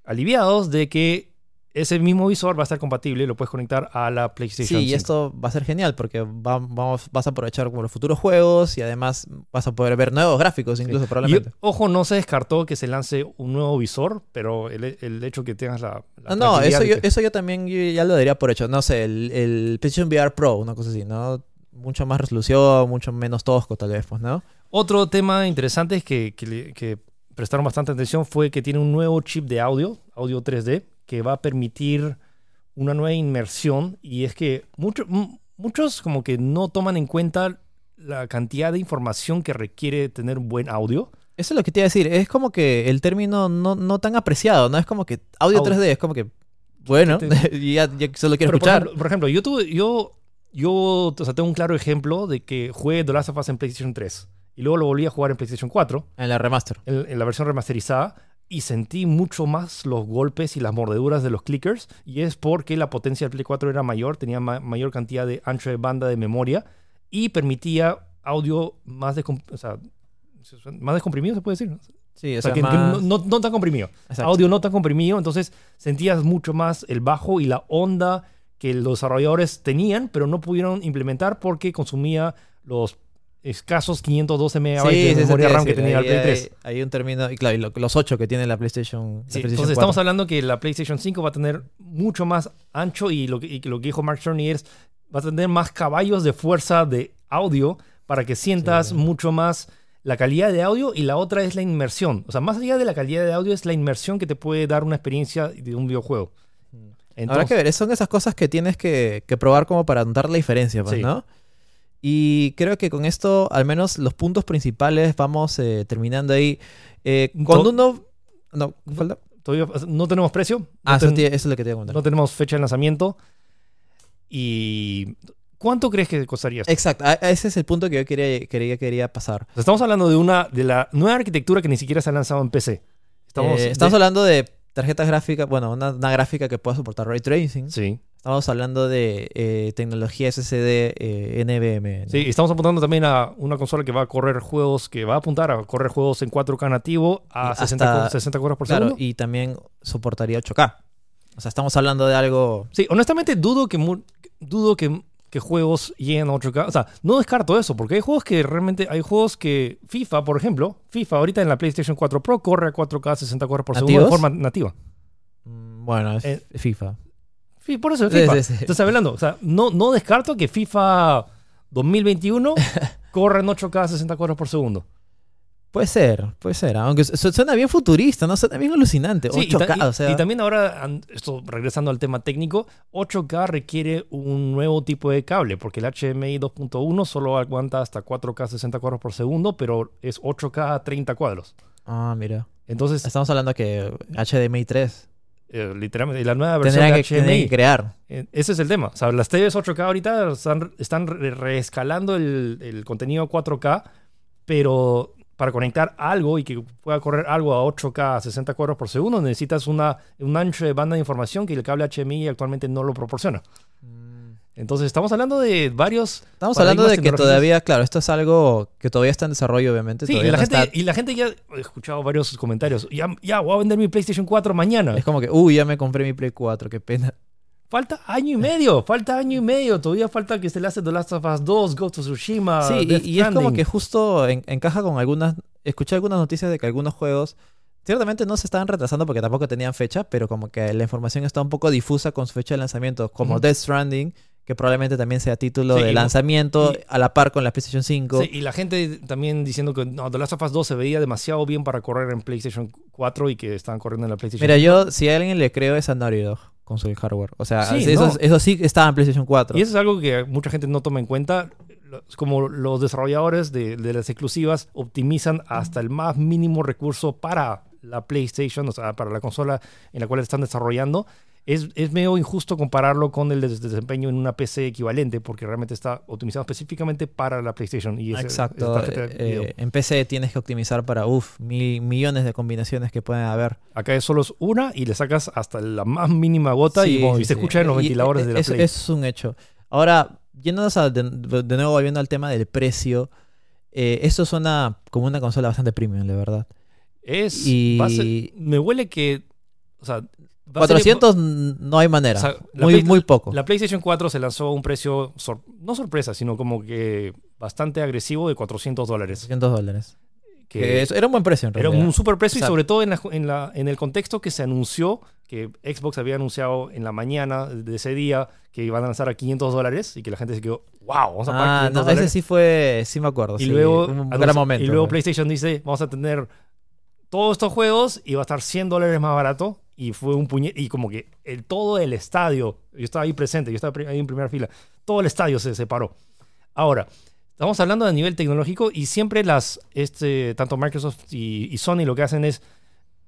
aliviados de que ese mismo visor va a estar compatible y lo puedes conectar a la PlayStation Sí, y 5. esto va a ser genial porque va- vamos, vas a aprovechar como los futuros juegos y además vas a poder ver nuevos gráficos incluso probablemente. ojo, no se descartó que se lance un nuevo visor, pero el, el hecho que tengas la... la No, no, eso yo, eso yo también yo ya lo daría por hecho. No sé, el, el PlayStation VR Pro, una cosa así, ¿no? Mucho más resolución, mucho menos tosco tal vez, pues, ¿no? Otro tema interesante es que, que prestaron bastante atención fue que tiene un nuevo chip de audio, audio 3D, que va a permitir una nueva inmersión. Y es que mucho- muchos como que no toman en cuenta la cantidad de información que requiere tener un buen audio. Eso es lo que te iba a decir. Es como que el término no, no tan apreciado, ¿no? Es como que audio Audio. 3D, es como que, bueno, ya, ya solo quiero Pero, por escuchar. ejemplo, por ejemplo, yo, tuve, yo, yo o sea, tengo un claro ejemplo de que jugué The Last of Us en PlayStation 3 y luego lo volví a jugar en PlayStation 4. En la remaster. en, en la versión remasterizada y sentí mucho más los golpes y las mordeduras de los clickers y es porque la potencia del Play 4 era mayor, tenía ma- mayor cantidad de ancho de banda de memoria y permitía audio más, descom- o sea, más descomprimido, se puede decir. Sí, O o sea, sea, que, no, no- no tan comprimido. Exacto. Audio no tan comprimido, entonces sentías mucho más el bajo y la onda que los desarrolladores tenían, pero no pudieron implementar porque consumía los escasos 512 megabytes Sí, de sí, memoria RAM que tenía el Ahí Play 3. Hay, hay un término, y claro, y lo- los 8 que tiene la PlayStation. la entonces 4. estamos hablando que la PlayStation 5 va a tener mucho más ancho y lo que, y lo que dijo Mark Cerny es va a tener más caballos de fuerza de audio para que sientas mucho más la calidad de audio y la otra es la inmersión. O sea, más allá de la calidad de audio es la inmersión que te puede dar una experiencia de un videojuego. Habrá Entonces, que ver, son esas cosas que tienes que, que probar como para notar la diferencia, pues, Sí. ¿no? Y creo que con esto, al menos los puntos principales, vamos eh, terminando ahí. Eh, cuando uno... No, falta. todavía no tenemos precio, no, Ah, eso, ten- te- eso es lo que te iba a comentar. no tenemos fecha de lanzamiento. ¿Y cuánto crees que costaría esto? Exacto, ese es el punto que yo quería, quería, quería pasar. Estamos hablando de una de la nueva arquitectura que ni siquiera se ha lanzado en PC. Estamos, Eh, estamos de- hablando de tarjetas gráficas, bueno, una, una gráfica que pueda soportar ray tracing. Sí. Estamos hablando de eh, tecnología SSD eh, NVMe. ¿no? Sí, estamos apuntando también a una consola que va a correr juegos, que va a apuntar a correr juegos en 4K nativo a 60, hasta- cu- 60 cuadros por Claro, segundo. y también soportaría 8K. O sea, estamos hablando de algo... Sí, honestamente dudo que dudo que, que juegos lleguen a 8K. O sea, no descarto eso, porque hay juegos que realmente hay juegos que FIFA, por ejemplo, FIFA ahorita en la PlayStation 4 Pro corre a 4K 60 cuadros por segundo de forma nativa. mm, Bueno, es Eh, FIFA. Sí, por eso es FIFA. sí, sí. Entonces, hablando, o sea, no, no descarto que FIFA 2021 corra en 8K 60 cuadros por segundo. Puede ser, puede ser. Aunque su- suena bien futurista, ¿no? Suena bien alucinante. Sí, y, ta- 8K, y- o sea... y también ahora, esto regresando al tema técnico, 8K requiere un nuevo tipo de cable, porque el HDMI 2.1 solo aguanta hasta 4K 60 cuadros por segundo, pero es 8K a 30 cuadros. Ah, mira. Entonces, Estamos hablando que HDMI 3 eh, literalmente, la nueva versión de que, HDMI, que crear. eh, ese es el tema. O sea, las TVs 8K ahorita están, están re- reescalando el, el contenido 4K, pero para conectar algo y que pueda correr algo a 8K a 60 cuadros por segundo, necesitas una, un ancho de banda de información que el cable HDMI actualmente no lo proporciona. Entonces, estamos hablando de varios. Estamos hablando de que todavía, claro, esto es algo que todavía está en desarrollo, obviamente. Sí, y la, no gente, está- y la gente ya he escuchado varios comentarios. Ya, ya voy a vender mi PlayStation 4 mañana. Es como que, uy, ya me compré mi Play 4, qué pena. Falta año y medio, falta año y medio. Todavía falta que se le hace The Last of Us 2, Ghost of Tsushima. sí, Death y, y es como que justo en- encaja con algunas. Escuché algunas noticias de que algunos juegos ciertamente no se estaban retrasando porque tampoco tenían fecha, pero como que la información está un poco difusa con su fecha de lanzamiento, como. Death Stranding, que probablemente también sea título Sí, de lanzamiento y- a la par con la PlayStation 5. Sí, y la gente también diciendo que no, The Last of Us 2 se veía demasiado bien para correr en PlayStation 4 y que estaban corriendo en la PlayStation Mira, yo, si a alguien le creo, es a Naughty Dog con su hardware. O sea, Sí, eso, no. eso sí estaba en PlayStation 4. Y eso es algo que mucha gente no toma en cuenta. Como los desarrolladores de, de las exclusivas optimizan hasta el más mínimo recurso para la PlayStation, o sea, para la consola en la cual están desarrollando, es, es medio injusto compararlo con el des- desempeño en una PC equivalente, porque realmente está optimizado específicamente para la PlayStation. Y ese- Exacto. esa eh, en PC tienes que optimizar para, uff, millones de combinaciones que pueden haber. Acá es solo una y le sacas hasta la más mínima gota y, Sí, bueno, sí, y se sí. escucha en los Y, ventiladores eh, de la eso, Play. eso es un hecho. Ahora, yéndonos a- de, de nuevo volviendo al tema del precio, eh, esto suena como una consola bastante premium, la verdad. Es. ser- me huele que. O sea. Va a ser- 400 no hay manera. O sea, la muy, Play- muy poco. La PlayStation 4 se lanzó a un precio, sor- no sorpresa, sino como que bastante agresivo de 400 dólares. 400 dólares. Que Que eso era un buen precio en era realidad. un super precio O sea- y sobre todo en, la, en, la- en el contexto que se anunció, que Xbox había anunciado en la mañana de ese día que iban a lanzar a 500 dólares y que la gente se quedó, wow, vamos a pagar Ah, 500 no, ese sí fue, sí me acuerdo. y sí, luego, un momento. y luego. PlayStation dice, vamos a tener todos estos juegos y va a estar 100 dólares más barato. Y fue un puñet. Y como que el, todo el estadio, yo estaba ahí presente, yo estaba ahí en primera fila, todo el estadio se separó. Ahora, estamos hablando a nivel tecnológico y siempre las, este, tanto Microsoft y, y Sony lo que hacen es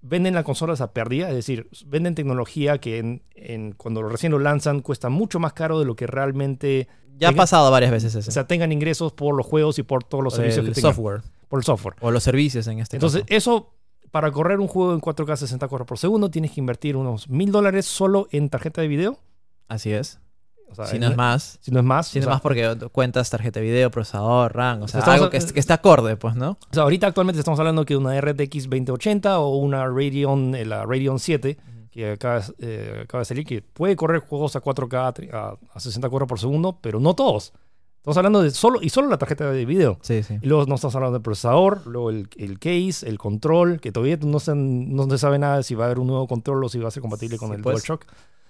venden las consolas a pérdida, es decir, venden tecnología que en, en- cuando recién lo lanzan cuesta mucho más caro de lo que realmente Ya ha pasado varias veces eso. o sea, tengan ingresos por los juegos y por todos los Por servicios el que tengan, software. por el software. O los servicios en este Entonces, caso. eso, para correr un juego en 4K 60 cuadros por segundo, tienes que invertir unos mil dólares solo en tarjeta de video. Así es. O sea, si no es más. Si no es más. Si no es más porque cuentas tarjeta de video, procesador, RAM. O sea, algo que, es- que está acorde, pues, ¿no? o sea, ahorita actualmente estamos hablando que una RTX 2080 o una Radeon, eh, la Radeon 7, que acaba, eh, acaba de salir, que puede correr juegos a 4K a, tri- a- a 60 cuadros por segundo, pero no todos. Estamos hablando de solo, y solo la tarjeta de video. Sí, sí. Y luego no estamos hablando del procesador, luego el, el case, el control, que todavía no se, no se sabe nada de si va a haber un nuevo control o si va a ser compatible con Sí, el pues. DualShock.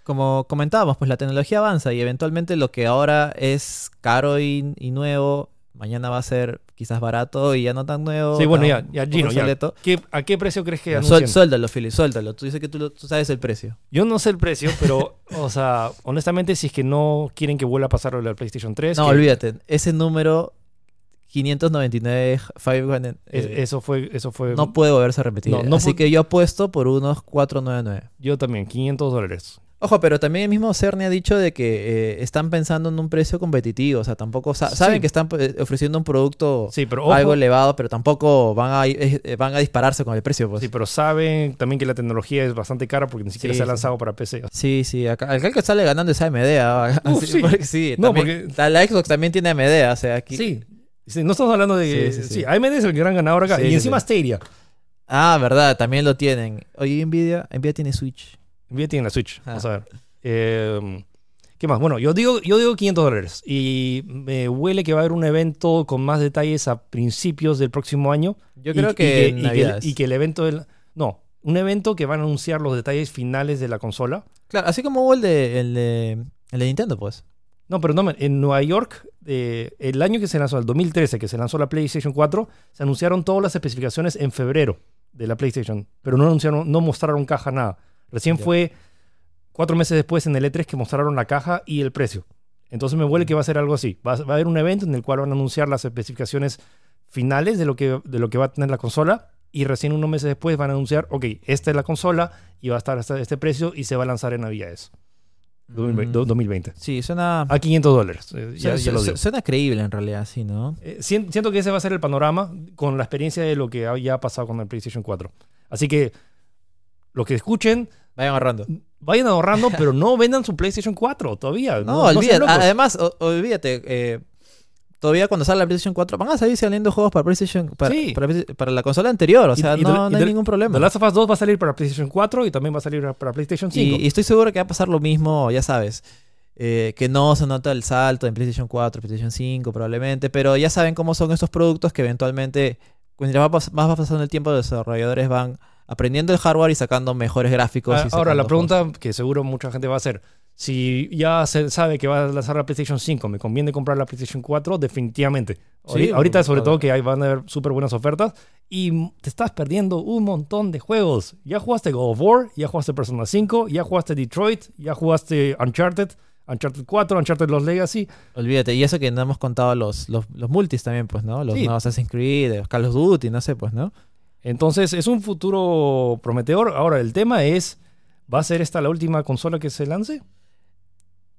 Como comentábamos, pues la tecnología avanza y eventualmente lo que ahora es caro y, y nuevo, mañana va a ser quizás barato y ya no tan nuevo. Sí, bueno, ya, ya, Gino, ya. obsoleto. ¿Qué- ¿A qué precio crees que anuncian? suéltalo, Philly, suéltalo. Tú dices que tú, lo- tú sabes el precio. Yo no sé el precio, pero, o sea, honestamente, si es que no quieren que vuelva a pasar lo de la PlayStation 3, no, que olvídate. Ese número 599, 500, es- eh, eso fue, eso fue, no puede volverse a repetir. No, no Así que yo apuesto por unos 499. yo también, 500 dólares. Ojo, pero también el mismo Cerny ha dicho de que eh, están pensando en un precio competitivo. O sea, tampoco sa- saben Sí. que están eh, ofreciendo un producto Sí, pero ojo, algo elevado, pero tampoco van a, eh, van a dispararse con el precio. Pues. sí, pero saben también que la tecnología es bastante cara porque ni siquiera Sí, se ha lanzado para PC. Sí, sí, acá, acá el que sale ganando es AMD. Uf, sí. porque sí, No, también- porque- la, Xbox también tiene AMD, o sea, aquí... Sí. No estamos hablando de... Sí. AMD es el gran ganador acá. Y encima. Stadia. Ah, verdad, también lo tienen. Oye, Nvidia, Nvidia tiene Switch. Nvidia tiene la Switch. Ah. Vamos a ver. Eh, ¿Qué más? Bueno, yo digo, yo digo 500 dólares. Y me huele que va a haber un evento con más detalles a principios del próximo año. Yo Y- creo y que, y que, y que el evento del... No, un evento que van a anunciar los detalles finales de la consola. Claro, así como hubo el de, el de, el de Nintendo, pues. No, pero no, en Nueva York, eh, el año que se lanzó, el 2013, que se lanzó la PlayStation 4, se anunciaron todas las especificaciones en febrero de la PlayStation, pero no anunciaron, no mostraron caja nada. Recién Ya. fue cuatro meses después en el E3 que mostraron la caja y el precio. Entonces me huele que va a ser algo así. Va, a- va a haber un evento en el cual van a anunciar las especificaciones finales de lo que, de lo que va a tener la consola y recién unos meses después van a anunciar, ok, esta es la consola y va a estar hasta este precio y se va a lanzar en Navidades. 2020. Mm, 2020. Sí, suena, A 500 dólares. eh, ya, su- ya lo su- digo. suena creíble en realidad, sí, ¿no? Eh, sien- siento que ese va a ser el panorama con la experiencia de lo que ya ha pasado con el PlayStation 4. Así que los que escuchen, Vayan ahorrando. vayan ahorrando, pero no vendan su PlayStation 4 todavía. No, olvídate. locos. Además, o- olvídate. eh, todavía cuando sale la PlayStation 4 van a salir saliendo juegos para PlayStation para, Sí. para, para la consola anterior. O sea, y no, no hay ningún problema. The Last of Us 2 va a salir para PlayStation 4 y también va a salir para PlayStation 5. Y, estoy seguro que va a pasar lo mismo, ya sabes. eh, que no se nota el salto en PlayStation 4, PlayStation 5 probablemente, pero ya saben cómo son estos productos que eventualmente, mientras más va pasando el tiempo, los desarrolladores van aprendiendo el hardware y sacando mejores gráficos. Ah, y Ahora, la pregunta juegos. que seguro mucha gente va a hacer, si ya se sabe que va a lanzar la PlayStation 5, ¿me conviene comprar la PlayStation 4? Definitivamente. Sí, ahorita, sobre todo, que ahí van a haber súper buenas ofertas y te estás perdiendo un montón de juegos. Ya jugaste God of War, ya jugaste Persona 5, ya jugaste Detroit, ya jugaste Uncharted, Uncharted 4, Uncharted Los Legacy. Olvídate, y eso que no hemos contado los, los, los multis también, pues, ¿no? Los Sí. nuevos Assassin's Creed, los Call of Duty, no sé, pues, ¿no? Entonces, es un futuro prometedor. Ahora, el tema es, ¿va a ser esta la última consola que se lance?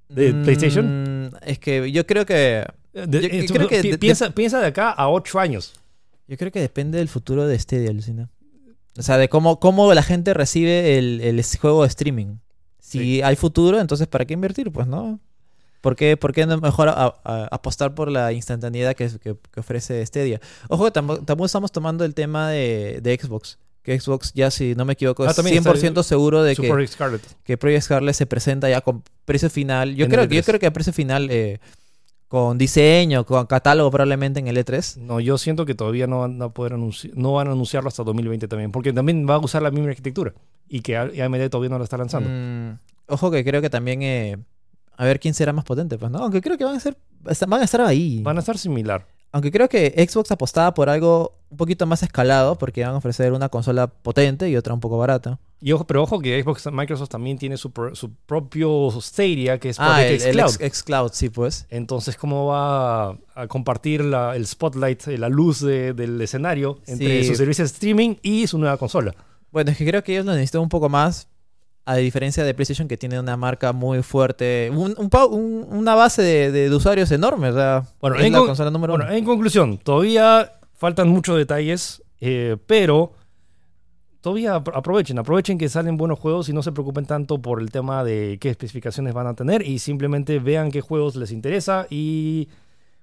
¿De PlayStation? Mm, Es que yo creo que Eh, de- Yo- eh, yo creo que pi- de- piensa, piensa de acá a 8 años. Yo creo que depende del futuro de Stadia, Lucina. O sea, de cómo, cómo la gente recibe el, juego de streaming. Si Sí. hay futuro, entonces ¿para qué invertir? Pues no. ¿Por qué, por qué no mejor a- a- apostar por la instantaneidad que, que- que ofrece Stadia? Ojo, que tampoco, tampoco estamos tomando el tema de, de Xbox. Que Xbox ya, si no me equivoco, Ah, es también está 100% seguro de que, Super Scarlet. que Project Scarlet se presenta ya con precio final. Yo, En creo, que- yo E3. creo que a precio final, eh, con diseño, con catálogo probablemente en el E E3. No, yo siento que todavía no van a poder anunciar, no van a anunciarlo hasta 2020 también, porque también va a usar la misma arquitectura y que A- AMD todavía no la está lanzando. Mm, ojo que creo que también eh, a ver quién será más potente, pues, ¿no? Aunque creo que van a ser van a estar ahí. Van a estar similar. Aunque creo que Xbox apostaba por algo un poquito más escalado porque van a ofrecer una consola potente y otra un poco barata. Y ojo, pero ojo que Xbox Microsoft también tiene su, pro- su propio Stadia, que es Ah, Project el, X el. X- Xcloud, sí, pues. Entonces, ¿cómo va a, compartir la- el spotlight, eh, la luz de- del escenario entre Sí. sus servicios de streaming y su nueva consola? Bueno, es que creo que ellos lo necesitan un poco más, a diferencia de PlayStation que tiene una marca muy fuerte, un- un pa- un- una base de, usuarios enorme, o sea, Bueno, es en la con- consola número Bueno, uno. en conclusión, todavía faltan muchos detalles, eh, pero todavía apro- aprovechen, aprovechen que salen buenos juegos y no se preocupen tanto por el tema de qué especificaciones van a tener y simplemente vean qué juegos les interesa y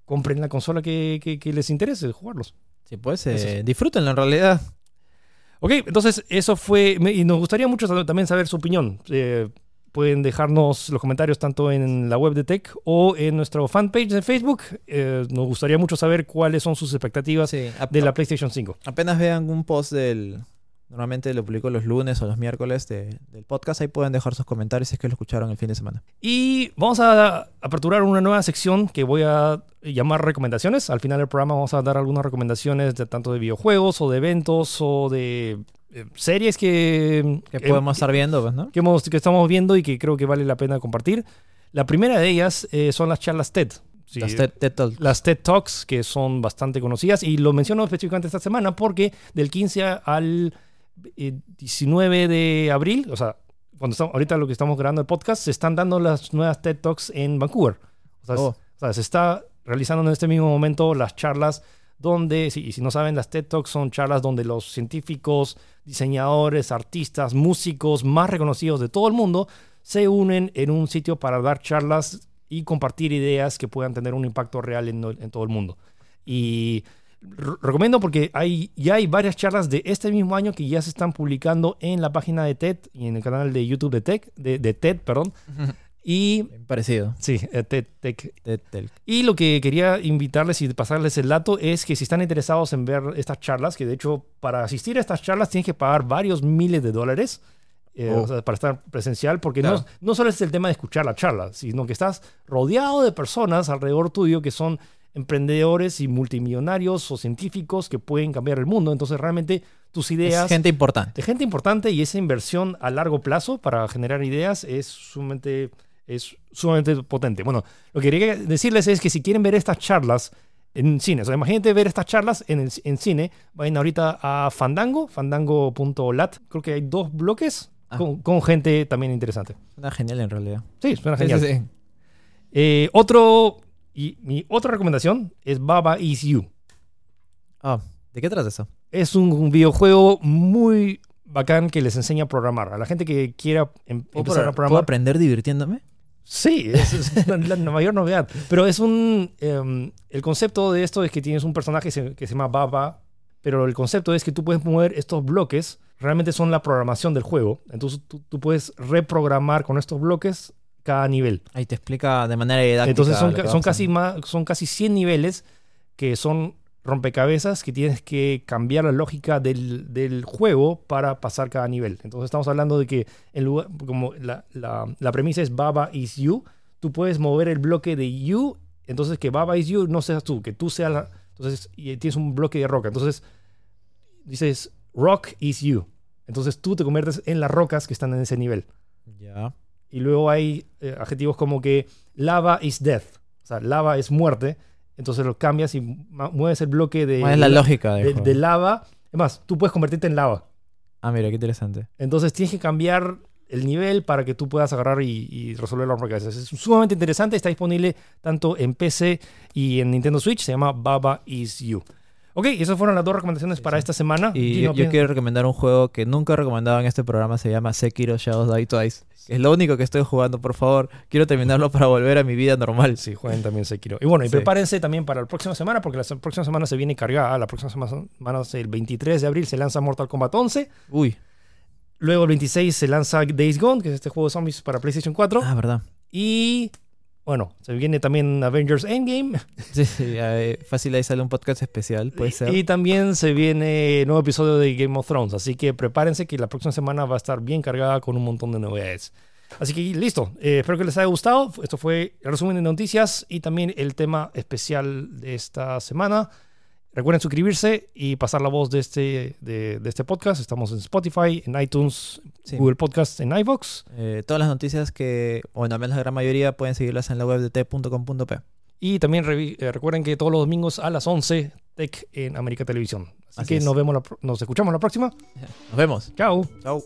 compren la consola que, que- que les interese jugarlos. Sí, pues, eh, disfrútenlo en realidad. Ok, entonces eso fue, y nos gustaría mucho también saber su opinión. Eh, pueden dejarnos los comentarios tanto en la web de Tech o en nuestro fanpage de Facebook. Eh, nos gustaría mucho saber cuáles son sus expectativas Sí, de la PlayStation 5. Apenas vean un post del... Normalmente lo publico los lunes o los miércoles de- del podcast. Ahí pueden dejar sus comentarios si es que lo escucharon el fin de semana. Y vamos a aperturar una nueva sección que voy a llamar recomendaciones. Al final del programa vamos a dar algunas recomendaciones de tanto de videojuegos o de eventos o de eh, series que, Que eh, podemos estar viendo, pues, ¿no? que, hemos- que estamos viendo y que creo que vale la pena compartir. La primera de ellas eh, son las charlas TED. Sí, Las TED, TED Talks. las TED Talks, que son bastante conocidas. Y lo menciono específicamente esta semana porque del 15 al eh, 19 de abril, o sea, cuando estamos, ahorita lo que estamos grabando el podcast, se están dando las nuevas TED Talks en Vancouver. O sea, Oh. o sea, se está realizando en este mismo momento las charlas donde, si, y si no saben, las TED Talks son charlas donde los científicos, diseñadores, artistas, músicos más reconocidos de todo el mundo se unen en un sitio para dar charlas y compartir ideas que puedan tener un impacto real en, en todo el mundo. Y recomiendo porque hay, ya hay varias charlas de este mismo año que ya se están publicando en la página de TED y en el canal de YouTube de, Tech, de, de TED. Perdón. Y Bien Parecido. sí, eh, TED Tech TED Talk. y lo que quería invitarles y pasarles el dato es que si están interesados en ver estas charlas, que de hecho para asistir a estas charlas tienes que pagar varios miles de dólares eh, Oh. o sea, para estar presencial, porque no, Claro. no solo es el tema de escuchar la charla, sino que estás rodeado de personas alrededor tuyo que son emprendedores y multimillonarios o científicos que pueden cambiar el mundo. Entonces realmente tus ideas Es gente importante. de gente importante y esa inversión a largo plazo para generar ideas es sumamente, es sumamente potente. Bueno, lo que quería decirles es que si quieren ver estas charlas en cine. O sea, imagínate ver estas charlas en, el, en cine. Vayan ahorita a Fandango, fandango.lat. Creo que hay dos bloques Ah. con, con gente también interesante. Suena genial en realidad. Sí, suena genial. sí, sí. Eh, otro, y mi otra recomendación es Baba Is You. Ah, ¿de qué trata eso? Es un, un videojuego muy bacán que les enseña a programar. A la gente que quiera em- ¿Puedo, empezar a pro- ¿puedo programar. aprender divirtiéndome? Sí, es, es la, la mayor novedad. Pero es un. em, el concepto de esto es que tienes un personaje que se, que se llama Baba, pero el concepto es que tú puedes mover estos bloques, realmente son la programación del juego. Entonces tú, tú puedes reprogramar con estos bloques cada nivel. Ahí te explica de manera didáctica. Entonces son, ca- son, casi más, son casi 100 niveles que son rompecabezas que tienes que cambiar la lógica del, del juego para pasar cada nivel. Entonces estamos hablando de que en lugar, como la, la- la premisa es Baba is you, tú puedes mover el bloque de you, entonces que Baba is you no seas tú, que tú seas la... Entonces y tienes un bloque de roca. Entonces dices rock is you. Entonces tú te conviertes en las rocas que están en ese nivel. Ya. Y luego hay eh, adjetivos como que lava is death. O sea, lava es muerte. Entonces lo cambias y mueves el bloque de, ¿Cuál es la de- lógica de, lava. Es más, tú puedes convertirte en lava. Ah, mira, qué interesante. Entonces tienes que cambiar el nivel para que tú puedas agarrar y, y resolver los rompecabezas. Es sumamente interesante. Está disponible tanto en PC y en Nintendo Switch. Se llama Baba Is You. Ok, esas fueron las dos recomendaciones para esta semana. Y Gino, yo, quiero recomendar un juego que nunca he recomendado en este programa, se llama Sekiro Shadows Die Twice. Es lo único que estoy jugando, por favor. Quiero terminarlo para volver a mi vida normal. Sí, jueguen también Sekiro. Y bueno, y Sí. prepárense también para la próxima semana, porque la próxima semana se viene cargada. La próxima sema- semana, el 23 de abril, se lanza Mortal Kombat 11. Uy, Luego el 26 se lanza Days Gone, que es este juego de zombies para PlayStation 4. ah, verdad. Y bueno, se viene también Avengers Endgame. Sí, sí, eh, fácil ahí sale un podcast especial, puede ser. Y también se viene nuevo episodio de Game of Thrones. Así que prepárense que la próxima semana va a estar bien cargada con un montón de novedades. Así que listo. Eh, espero que les haya gustado. Esto fue el resumen de noticias y también el tema especial de esta semana. Recuerden suscribirse y pasar la voz de este, de, de este podcast. Estamos en Spotify, en iTunes, Sí. Google Podcast, en iVoox. Eh, todas las noticias que, bueno, al menos la gran mayoría, pueden seguirlas en la web de t.com.p. Y también eh, recuerden que todos los domingos a las 11, Tech en América Televisión. Así, Así que es. nos, vemos la nos escuchamos la próxima. Nos vemos. Chao. Chau.